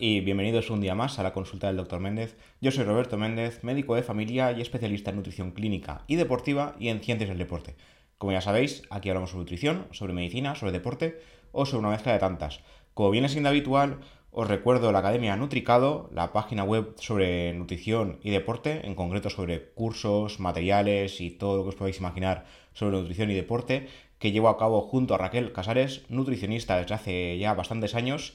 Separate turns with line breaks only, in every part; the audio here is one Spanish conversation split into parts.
y bienvenidos un día más a la consulta del Dr. Méndez. Yo soy Roberto Méndez, médico de familia y especialista en nutrición clínica y deportiva y en ciencias del deporte. Como ya sabéis, aquí hablamos sobre nutrición, sobre medicina, sobre deporte o sobre una mezcla de tantas. Como viene siendo habitual, os recuerdo la Academia Nutricado, la página web sobre nutrición y deporte, en concreto sobre cursos, materiales y todo lo que os podáis imaginar sobre nutrición y deporte, que llevo a cabo junto a Raquel Casares, nutricionista desde hace ya bastantes años,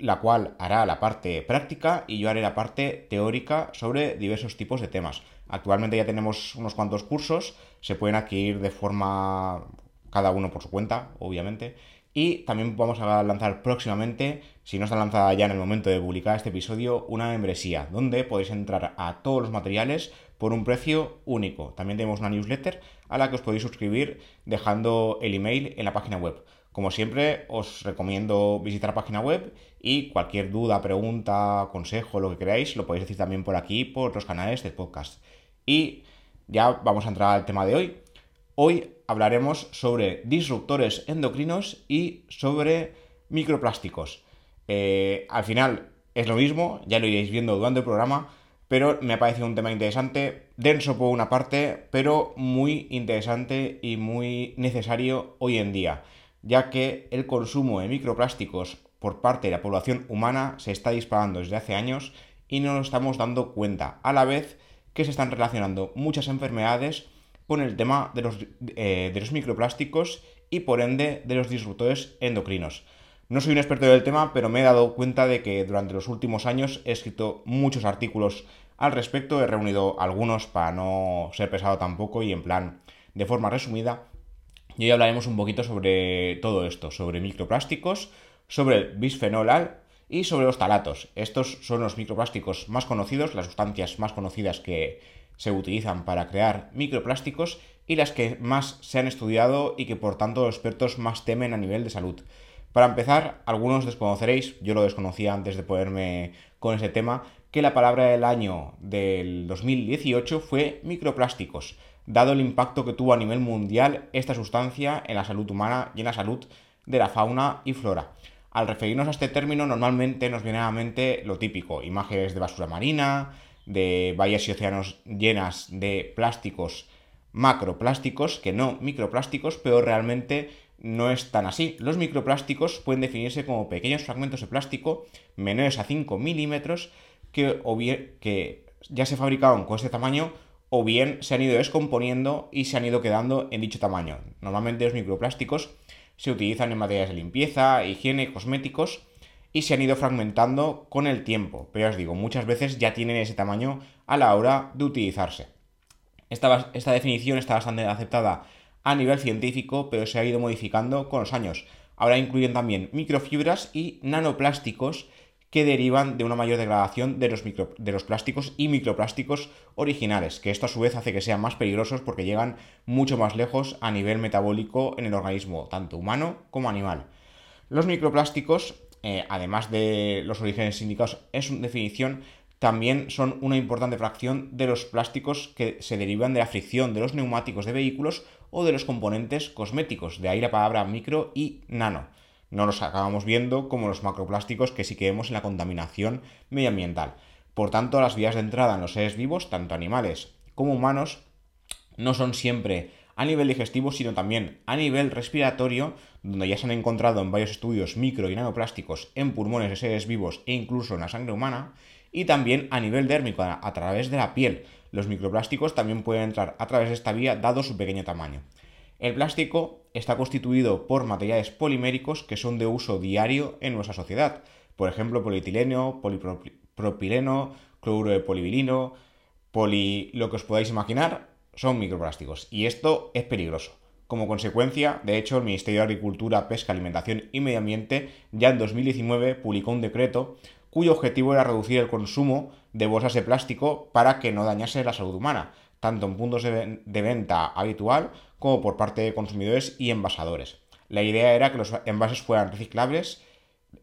la cual hará la parte práctica y yo haré la parte teórica sobre diversos tipos de temas. Actualmente ya tenemos unos cuantos cursos, se pueden adquirir de forma cada uno por su cuenta, obviamente, y también vamos a lanzar próximamente, si no está lanzada ya en el momento de publicar este episodio, una membresía, donde podéis entrar a todos los materiales por un precio único. También tenemos una newsletter a la que os podéis suscribir dejando el email en la página web. Como siempre, os recomiendo visitar la página web y cualquier duda, pregunta, consejo, lo que queráis, lo podéis decir también por aquí, por los canales del podcast. Y ya vamos a entrar al tema de hoy. Hoy hablaremos sobre disruptores endocrinos y sobre microplásticos. Eh, al final es lo mismo, ya lo iréis viendo durante el programa, pero me ha parecido un tema interesante, denso por una parte, pero muy interesante y muy necesario hoy en día, ya que el consumo de microplásticos por parte de la población humana se está disparando desde hace años y no nos estamos dando cuenta, a la vez que se están relacionando muchas enfermedades con el tema de los, eh, de los microplásticos y por ende de los disruptores endocrinos. No soy un experto del tema, pero me he dado cuenta de que durante los últimos años he escrito muchos artículos al respecto, he reunido algunos para no ser pesado tampoco y en plan de forma resumida. Y hoy hablaremos un poquito sobre todo esto, sobre microplásticos, sobre el bisfenol A y sobre los talatos. Estos son los microplásticos más conocidos, las sustancias más conocidas que se utilizan para crear microplásticos y las que más se han estudiado y que por tanto los expertos más temen a nivel de salud. Para empezar, algunos desconoceréis, yo lo desconocía antes de ponerme con ese tema, que la palabra del año del 2018 fue microplásticos, dado el impacto que tuvo a nivel mundial esta sustancia en la salud humana y en la salud de la fauna y flora. Al referirnos a este término, normalmente nos viene a la mente lo típico, imágenes de basura marina, de bahías y océanos llenas de plásticos macroplásticos, que no microplásticos, pero realmente no es tan así. Los microplásticos pueden definirse como pequeños fragmentos de plástico menores a 5 milímetros que, que ya se fabricaron con este tamaño o bien se han ido descomponiendo y se han ido quedando en dicho tamaño. Normalmente los microplásticos se utilizan en materiales de limpieza, higiene, cosméticos y se han ido fragmentando con el tiempo. Pero os digo, muchas veces ya tienen ese tamaño a la hora de utilizarse. Esta, esta definición está bastante aceptada a nivel científico, pero se ha ido modificando con los años. Ahora incluyen también microfibras y nanoplásticos que derivan de una mayor degradación de los, de los, plásticos y microplásticos originales, que esto a su vez hace que sean más peligrosos porque llegan mucho más lejos a nivel metabólico en el organismo, tanto humano como animal. Los microplásticos eh, además de los orígenes indicados en su definición, también son una importante fracción de los plásticos que se derivan de la fricción de los neumáticos de vehículos o de los componentes cosméticos, de ahí la palabra micro y nano. No los acabamos viendo como los macroplásticos que sí que vemos en la contaminación medioambiental. Por tanto, las vías de entrada en los seres vivos, tanto animales como humanos, no son siempre a nivel digestivo, sino también a nivel respiratorio, donde ya se han encontrado en varios estudios micro y nanoplásticos en pulmones de seres vivos e incluso en la sangre humana, y también a nivel dérmico, a través de la piel. Los microplásticos también pueden entrar a través de esta vía dado su pequeño tamaño. El plástico está constituido por materiales poliméricos que son de uso diario en nuestra sociedad. Por ejemplo, polietileno, polipropileno, cloruro de polivilino, poli... lo que os podáis imaginar, son microplásticos y esto es peligroso. Como consecuencia, de hecho, el Ministerio de Agricultura, Pesca, Alimentación y Medio Ambiente ya en 2019 publicó un decreto cuyo objetivo era reducir el consumo de bolsas de plástico para que no dañase la salud humana, tanto en puntos de, venta habitual como por parte de consumidores y envasadores. La idea era que los envases fueran reciclables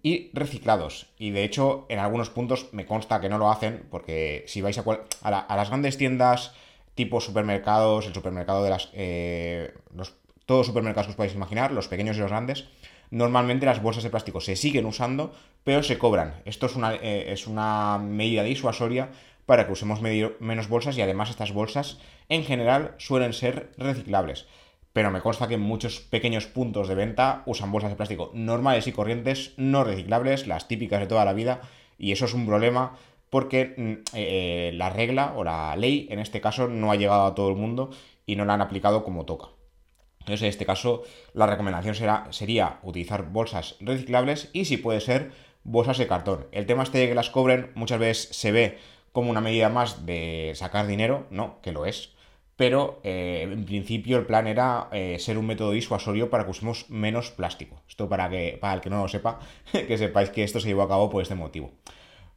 y reciclados. Y de hecho, en algunos puntos me consta que no lo hacen, porque si vais a, a las grandes tiendas tipo supermercados, el supermercado de las... Eh, los, todos los supermercados que os podéis imaginar, los pequeños y los grandes, Normalmente las bolsas de plástico se siguen usando, pero se cobran. Esto es una, eh, es una medida disuasoria para que usemos menos bolsas y además estas bolsas en general suelen ser reciclables. Pero me consta que muchos pequeños puntos de venta usan bolsas de plástico normales y corrientes, no reciclables, las típicas de toda la vida, y eso es un problema porque mm, eh, la regla o la ley en este caso no ha llegado a todo el mundo y no la han aplicado como toca. Entonces, en este caso, la recomendación será, sería utilizar bolsas reciclables y, si puede ser, bolsas de cartón. El tema este de que las cobren muchas veces se ve como una medida más de sacar dinero, no, que lo es. Pero eh, en principio el plan era ser un método disuasorio para que usemos menos plástico. Esto para que, para el que no lo sepa, que sepáis que esto se llevó a cabo por este motivo.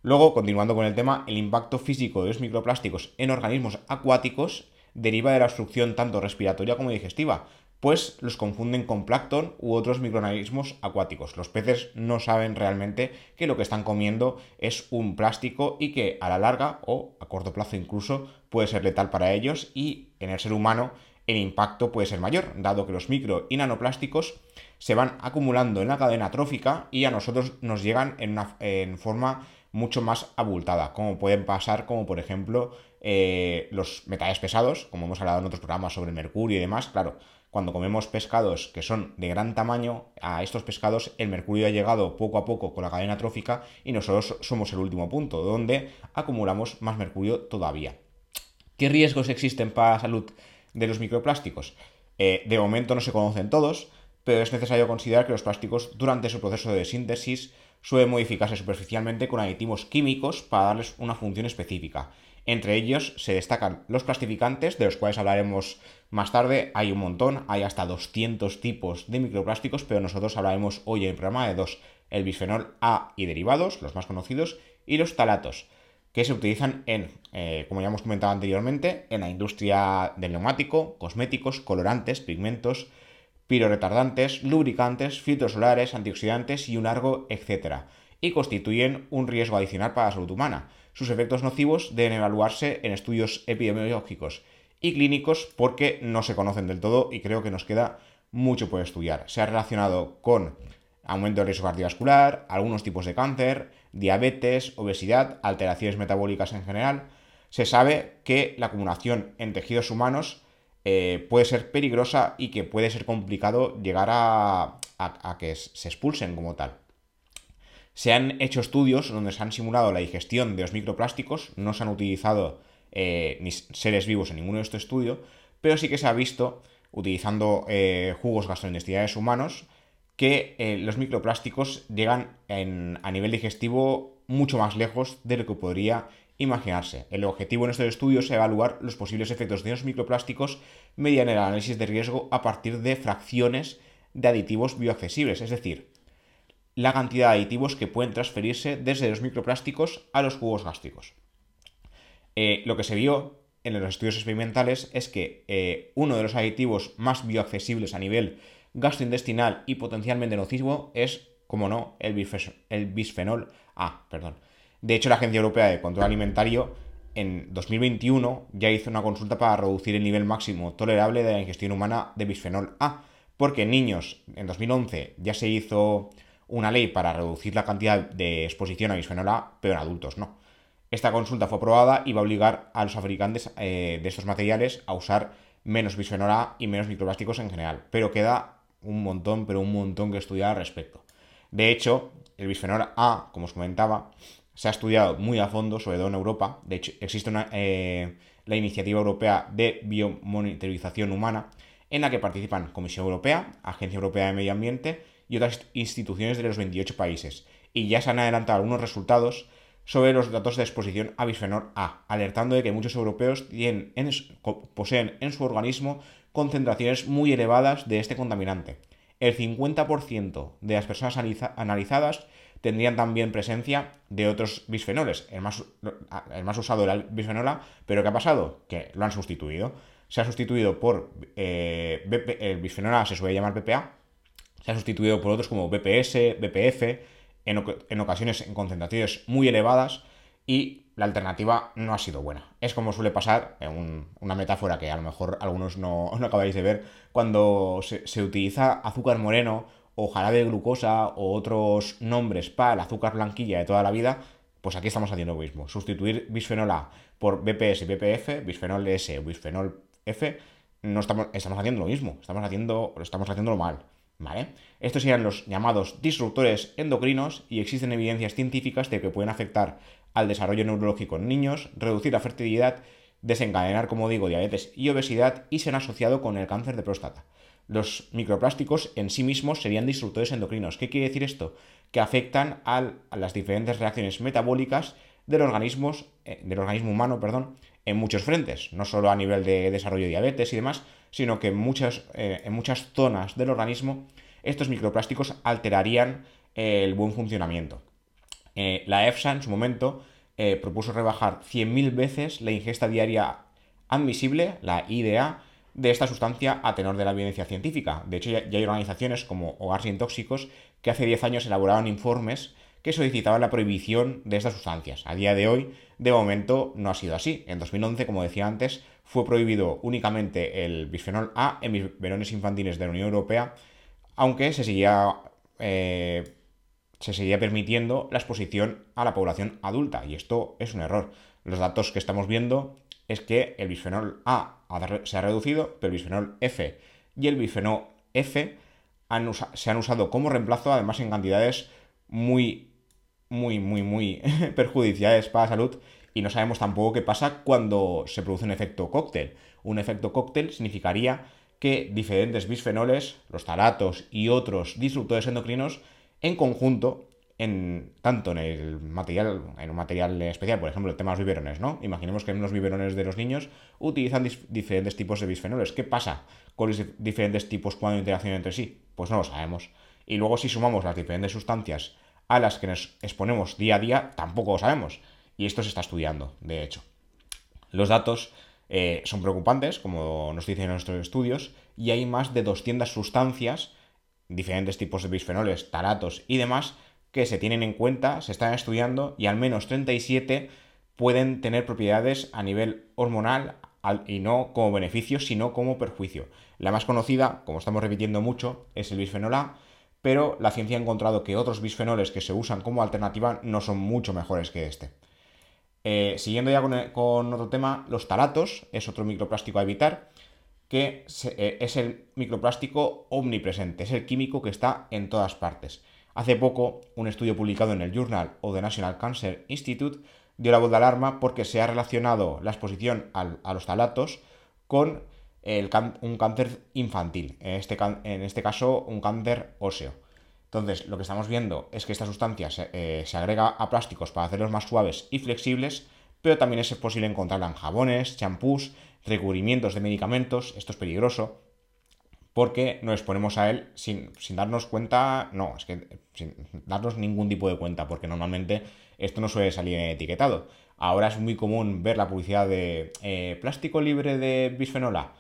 Luego, continuando con el tema, el impacto físico de los microplásticos en organismos acuáticos deriva de la obstrucción tanto respiratoria como digestiva, pues los confunden con plancton u otros microorganismos acuáticos. Los peces no saben realmente que lo que están comiendo es un plástico y que a la larga o a corto plazo incluso puede ser letal para ellos y en el ser humano el impacto puede ser mayor, dado que los micro y nanoplásticos se van acumulando en la cadena trófica y a nosotros nos llegan en, una, en forma mucho más abultada, como pueden pasar, como por ejemplo eh, los metales pesados, como hemos hablado en otros programas sobre el mercurio y demás, claro, cuando comemos pescados que son de gran tamaño, a estos pescados el mercurio ha llegado poco a poco con la cadena trófica y nosotros somos el último punto, donde acumulamos más mercurio todavía. ¿Qué riesgos existen para la salud de los microplásticos? Eh, de momento no se conocen todos, pero es necesario considerar que los plásticos durante su proceso de síntesis suelen modificarse superficialmente con aditivos químicos para darles una función específica. Entre ellos se destacan los plastificantes, de los cuales hablaremos más tarde. Hay un montón, hay hasta 200 tipos de microplásticos, pero nosotros hablaremos hoy en el programa de dos, el bisfenol A y derivados, los más conocidos, y los talatos, que se utilizan en, eh, como ya hemos comentado anteriormente, en la industria del neumático, cosméticos, colorantes, pigmentos, piroretardantes, lubricantes, filtros solares, antioxidantes y un largo etcétera, y constituyen un riesgo adicional para la salud humana. Sus efectos nocivos deben evaluarse en estudios epidemiológicos y clínicos porque no se conocen del todo y creo que nos queda mucho por estudiar. Se ha relacionado con aumento del riesgo cardiovascular, algunos tipos de cáncer, diabetes, obesidad, alteraciones metabólicas en general. Se sabe que la acumulación en tejidos humanos eh, puede ser peligrosa y que puede ser complicado llegar a, que se expulsen como tal. Se han hecho estudios donde se han simulado la digestión de los microplásticos, no se han utilizado eh, ni seres vivos en ninguno de estos estudios, pero sí que se ha visto, utilizando eh, jugos gastrointestinales humanos, que los microplásticos llegan a nivel digestivo mucho más lejos de lo que podría imaginarse. El objetivo en estos estudios es evaluar los posibles efectos de los microplásticos mediante el análisis de riesgo a partir de fracciones de aditivos bioaccesibles, es decir, la cantidad de aditivos que pueden transferirse desde los microplásticos a los jugos gástricos. Eh, lo que se vio en los estudios experimentales es que eh, uno de los aditivos más bioaccesibles a nivel gastrointestinal y potencialmente nocivo es, como no, el, bisfenol A. Perdón. De hecho, la Agencia Europea de Control Alimentario en 2021 ya hizo una consulta para reducir el nivel máximo tolerable de la ingestión humana de bisfenol A, porque en niños en 2011 ya se hizo una ley para reducir la cantidad de exposición a bisfenol A, pero en adultos no. Esta consulta fue aprobada y va a obligar a los fabricantes eh, de estos materiales a usar menos bisfenol A y menos microplásticos en general, pero queda un montón, pero un montón que estudiar al respecto. De hecho, el bisfenol A, como os comentaba, se ha estudiado muy a fondo, sobre todo en Europa. De hecho, existe eh, la iniciativa europea de biomonitorización humana, en la que participan Comisión Europea, Agencia Europea de Medio Ambiente y otras instituciones de los 28 países. Y ya se han adelantado algunos resultados sobre los datos de exposición a bisfenol A, alertando de que muchos europeos tienen poseen en su organismo concentraciones muy elevadas de este contaminante. El 50% de las personas analizadas tendrían también presencia de otros bisfenoles. El más, el más usado era el bisfenola, pero ¿qué ha pasado? Que lo han sustituido. Se ha sustituido por eh, el bisfenola se suele llamar BPA, se ha sustituido por otros como BPS, BPF, en, ocasiones en concentraciones muy elevadas y la alternativa no ha sido buena. Es como suele pasar, en una metáfora que a lo mejor algunos no, acabáis de ver, cuando se, se utiliza azúcar moreno o jarabe de glucosa o otros nombres para el azúcar blanquilla de toda la vida, pues aquí estamos haciendo lo mismo. Sustituir bisfenol A por BPS y BPF, bisfenol S o bisfenol F, no estamos, estamos haciendo lo mismo, estamos haciendo, estamos haciéndolo mal. ¿Vale? Estos serían los llamados disruptores endocrinos y existen evidencias científicas de que pueden afectar al desarrollo neurológico en niños, reducir la fertilidad, desencadenar, como digo, diabetes y obesidad y se han asociado con el cáncer de próstata. Los microplásticos en sí mismos serían disruptores endocrinos. ¿Qué quiere decir esto? Que afectan a las diferentes reacciones metabólicas del, organismos, eh, del organismo humano perdón, en muchos frentes, no solo a nivel de desarrollo de diabetes y demás, sino que en muchas, eh, en muchas zonas del organismo estos microplásticos alterarían el buen funcionamiento. Eh, la EFSA en su momento propuso rebajar 100.000 veces la ingesta diaria admisible, la IDA, de esta sustancia a tenor de la evidencia científica. De hecho, ya, hay organizaciones como Hogar Sin Tóxicos que hace 10 años elaboraron informes que solicitaban la prohibición de estas sustancias. A día de hoy, de momento, no ha sido así. En 2011, como decía antes, fue prohibido únicamente el bisfenol A en biberones infantiles de la Unión Europea, aunque se seguía, eh, se seguía permitiendo la exposición a la población adulta, y esto es un error. Los datos que estamos viendo es que el bisfenol A se ha reducido, pero el bisfenol F y el bisfenol F se han usado como reemplazo, además en cantidades muy, muy, muy, muy perjudiciales para la salud y no sabemos tampoco qué pasa cuando se produce un efecto cóctel. Un efecto cóctel significaría que diferentes bisfenoles, los talatos y otros disruptores endocrinos, en conjunto en, tanto en el material, en un material especial, por ejemplo, el tema de los biberones, ¿no? Imaginemos que en los biberones de los niños utilizan diferentes tipos de bisfenoles. ¿Qué pasa con los diferentes tipos cuando interaccionan entre sí? Pues no lo sabemos. Y luego si sumamos las diferentes sustancias a las que nos exponemos día a día, tampoco lo sabemos. Y esto se está estudiando, de hecho. Los datos eh, son preocupantes, como nos dicen nuestros estudios, y hay más de 200 sustancias, diferentes tipos de bisfenoles, taratos y demás, que se tienen en cuenta, se están estudiando y al menos 37 pueden tener propiedades a nivel hormonal y no como beneficio, sino como perjuicio. La más conocida, como estamos repitiendo mucho, es el bisfenol A, pero la ciencia ha encontrado que otros bisfenoles que se usan como alternativa no son mucho mejores que este. Eh, siguiendo ya con, otro tema, los talatos es otro microplástico a evitar, que eh, es el microplástico omnipresente, es el químico que está en todas partes. Hace poco, un estudio publicado en el Journal of the National Cancer Institute dio la voz de alarma porque se ha relacionado la exposición a los talatos con un cáncer infantil, en este, en este, caso un cáncer óseo. Entonces, lo que estamos viendo es que esta sustancia se, eh, se agrega a plásticos para hacerlos más suaves y flexibles, pero también es posible encontrarla en jabones, champús, recubrimientos de medicamentos, esto es peligroso, porque nos exponemos a él sin, darnos cuenta, no, es que sin darnos ningún tipo de cuenta, porque normalmente esto no suele salir etiquetado. Ahora es muy común ver la publicidad de eh, plástico libre de bisfenol A,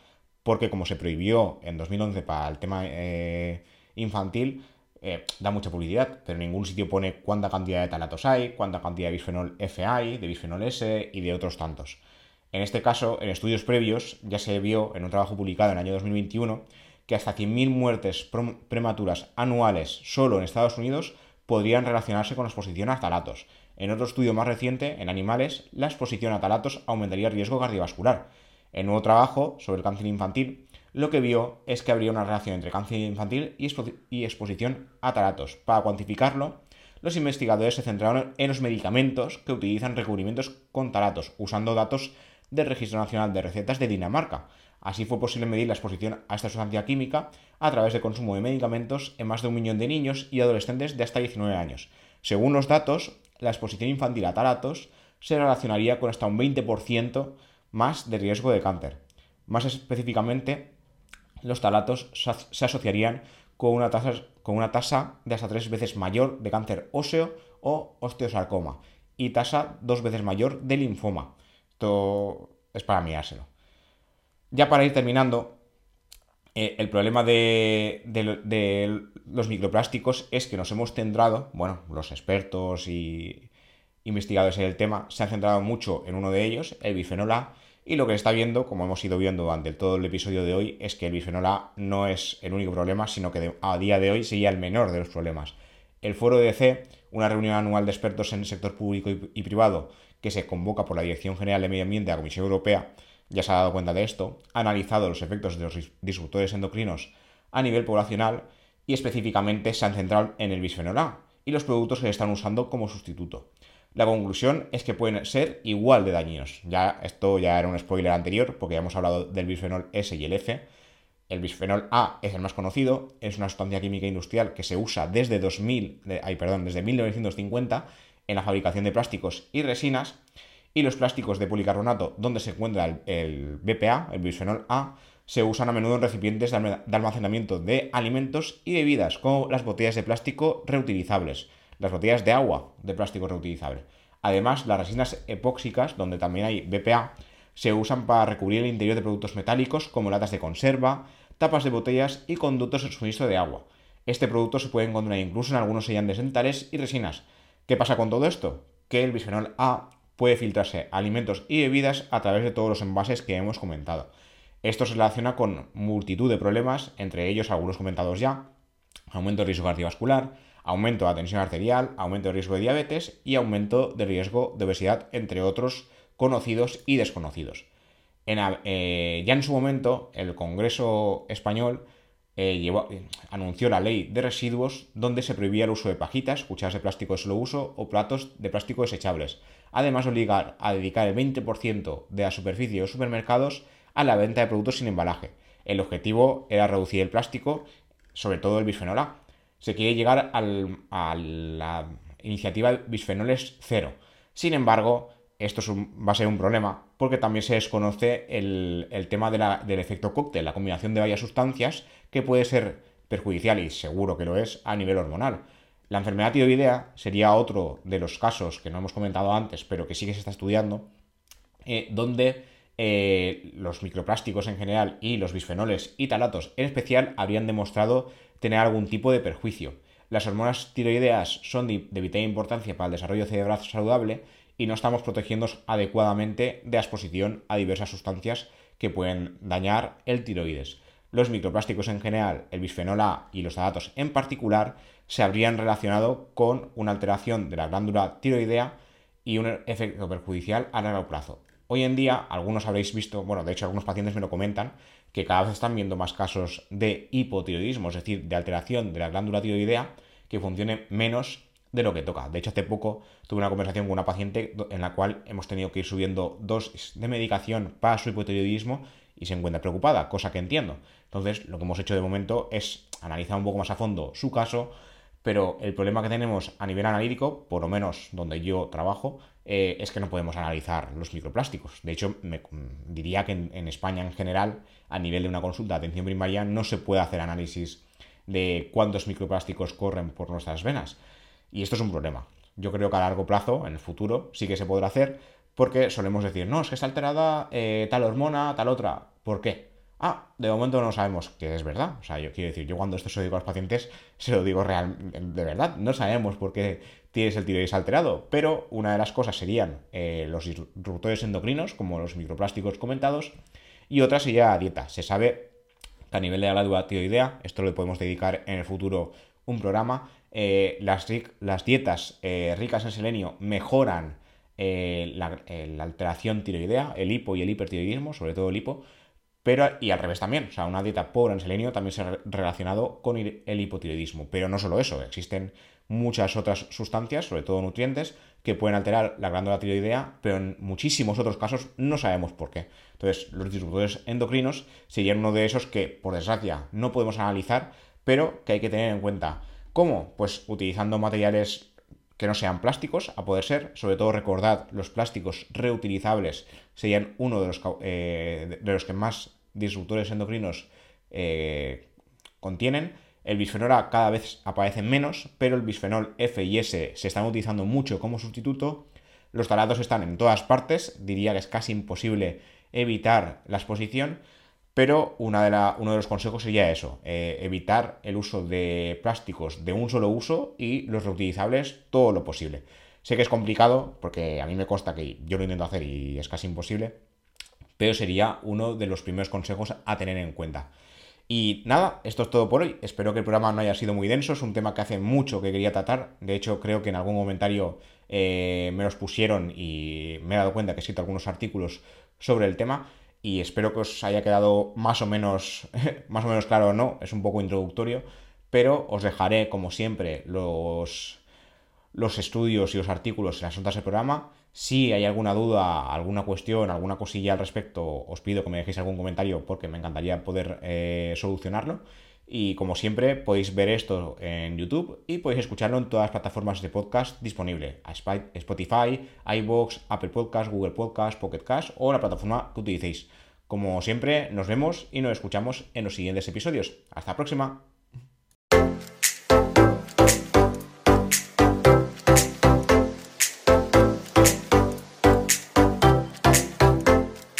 porque como se prohibió en 2011 para el tema eh, infantil, eh, da mucha publicidad, pero en ningún sitio pone cuánta cantidad de talatos hay, cuánta cantidad de bisfenol F hay, de bisfenol S y de otros tantos. En este caso, en estudios previos, ya se vio en un trabajo publicado en el año 2021 que hasta 100.000 muertes prematuras anuales solo en Estados Unidos podrían relacionarse con la exposición a talatos. En otro estudio más reciente, en animales, la exposición a talatos aumentaría el riesgo cardiovascular. En nuevo trabajo sobre el cáncer infantil, lo que vio es que habría una relación entre cáncer infantil y, exposición a talatos. Para cuantificarlo, los investigadores se centraron en los medicamentos que utilizan recubrimientos con talatos, usando datos del Registro Nacional de Recetas de Dinamarca, Así fue posible medir la exposición a esta sustancia química a través del consumo de medicamentos en más de un millón de niños y adolescentes de hasta 19 años. Según los datos, la exposición infantil a talatos se relacionaría con hasta un 20% más de riesgo de cáncer. Más específicamente, los talatos se asociarían con una tasa, con una tasa de hasta tres veces mayor de cáncer óseo o osteosarcoma y tasa dos veces mayor de linfoma. Esto es para mirárselo. Ya para ir terminando, eh, el problema de, los microplásticos es que nos hemos centrado, bueno, los expertos y investigadores en el tema se han centrado mucho en uno de ellos, el bifenol A, Y lo que se está viendo, como hemos ido viendo durante todo el episodio de hoy, es que el bisfenol A no es el único problema, sino que a día de hoy sería el menor de los problemas. El foro de DC, una reunión anual de expertos en el sector público y privado que se convoca por la Dirección General de Medio Ambiente de la Comisión Europea, ya se ha dado cuenta de esto, ha analizado los efectos de los disruptores endocrinos a nivel poblacional y específicamente se han centrado en el bisfenol A y los productos que se están usando como sustituto. La conclusión es que pueden ser igual de dañinos. Ya esto ya era un spoiler anterior porque ya hemos hablado del bisfenol S y el F. El bisfenol A es el más conocido, es una sustancia química industrial que se usa desde 2000, ay, perdón, desde 1950 en la fabricación de plásticos y resinas y los plásticos de policarbonato donde se encuentra el, el BPA, el bisfenol A, se usan a menudo en recipientes de almacenamiento de alimentos y bebidas, como las botellas de plástico reutilizables, las botellas de agua de plástico reutilizable. Además, las resinas epóxicas, donde también hay BPA, se usan para recubrir el interior de productos metálicos como latas de conserva, tapas de botellas y conductos de suministro de agua. Este producto se puede encontrar incluso en algunos sellantes dentales y resinas. ¿Qué pasa con todo esto? Que el bisfenol A puede filtrarse a alimentos y bebidas a través de todos los envases que hemos comentado. Esto se relaciona con multitud de problemas, entre ellos algunos comentados ya, aumento de riesgo cardiovascular, aumento de la tensión arterial, aumento de riesgo de diabetes y aumento de riesgo de obesidad, entre otros conocidos y desconocidos. Eh, ya en su momento, el Congreso español eh, anunció la ley de residuos donde se prohibía el uso de pajitas, cucharas de plástico de solo uso o platos de plástico desechables. Además, obligar a dedicar el 20% de la superficie de los supermercados a la venta de productos sin embalaje. El objetivo era reducir el plástico, sobre todo el bisfenol A. Se quiere llegar a la iniciativa bisfenoles cero. Sin embargo, esto va a ser un problema porque también se desconoce el, tema del efecto cóctel, la combinación de varias sustancias que puede ser perjudicial y seguro que lo es a nivel hormonal. La enfermedad tiroidea sería otro de los casos que no hemos comentado antes, pero que sí que se está estudiando, eh, donde eh, los microplásticos en general y los bisfenoles y talatos en especial habrían demostrado tener algún tipo de perjuicio. Las hormonas tiroideas son de, vital importancia para el desarrollo cerebral saludable y no estamos protegiendo adecuadamente de exposición a diversas sustancias que pueden dañar el tiroides. Los microplásticos en general, el bisfenol A y los talatos en particular, se habrían relacionado con una alteración de la glándula tiroidea y un efecto perjudicial a largo plazo. Hoy en día, algunos habréis visto, bueno, de hecho algunos pacientes me lo comentan, que cada vez están viendo más casos de hipotiroidismo, es decir, de alteración de la glándula tiroidea que funcione menos de lo que toca. De hecho, hace poco tuve una conversación con una paciente en la cual hemos tenido que ir subiendo dosis de medicación para su hipotiroidismo y se encuentra preocupada, cosa que entiendo. Entonces, lo que hemos hecho de momento es analizar un poco más a fondo su caso, pero el problema que tenemos a nivel analítico, por lo menos donde yo trabajo, eh, es que no podemos analizar los microplásticos. De hecho, me, mm, diría que en, España en general, a nivel de una consulta de atención primaria, no se puede hacer análisis de cuántos microplásticos corren por nuestras venas. Y esto es un problema. Yo creo que a largo plazo, en el futuro, sí que se podrá hacer, porque solemos decir, no, es que está alterada eh, tal hormona, tal otra. ¿Por qué? Ah, de momento no sabemos que es verdad. O sea, yo quiero decir, yo cuando esto se lo digo a los pacientes, se lo digo real, de verdad. No sabemos por qué tienes el tiroides alterado, pero una de las cosas serían eh, los disruptores endocrinos, como los microplásticos comentados, y otra sería la dieta. Se sabe que a nivel de la tiroidea, esto le podemos dedicar en el futuro un programa, eh, las, las, dietas eh, ricas en selenio mejoran la alteración tiroidea, el hipo y el hipertiroidismo, sobre todo el hipo, pero, y al revés también, o sea, una dieta pobre en selenio también se ha relacionado con el hipotiroidismo. Pero no solo eso, existen muchas otras sustancias, sobre todo nutrientes, que pueden alterar la glándula tiroidea, pero en muchísimos otros casos no sabemos por qué. Entonces, los disruptores endocrinos serían uno de esos que, por desgracia, no podemos analizar, pero que hay que tener en cuenta. ¿Cómo? Pues utilizando materiales que no sean plásticos, a poder ser. Sobre todo recordad, los plásticos reutilizables serían uno de los, eh, de los que más disruptores endocrinos eh, contienen. El bisfenol A cada vez aparece menos, pero el bisfenol F y S se están utilizando mucho como sustituto. Los talatos están en todas partes, diría que es casi imposible evitar la exposición. Pero uno de los consejos sería eso, eh, evitar el uso de plásticos de un solo uso y los reutilizables todo lo posible. Sé que es complicado, porque a mí me consta que yo lo intento hacer y es casi imposible, pero sería uno de los primeros consejos a tener en cuenta. Y nada, esto es todo por hoy. Espero que el programa no haya sido muy denso. Es un tema que hace mucho que quería tratar. De hecho, creo que en algún comentario eh, me los pusieron y me he dado cuenta que he escrito algunos artículos sobre el tema. Y espero que os haya quedado más o menos, más o menos claro o no. Es un poco introductorio. Pero os dejaré, como siempre, los, los estudios y los artículos en las notas del programa. Si hay alguna duda, alguna cuestión, alguna cosilla al respecto, os pido que me dejéis algún comentario porque me encantaría poder eh, solucionarlo. Y como siempre, podéis ver esto en YouTube y podéis escucharlo en todas las plataformas de podcast disponibles: Spotify, iBox, Apple Podcast, Google Podcast, Pocket Cast o la plataforma que utilicéis. Como siempre, nos vemos y nos escuchamos en los siguientes episodios. Hasta la próxima.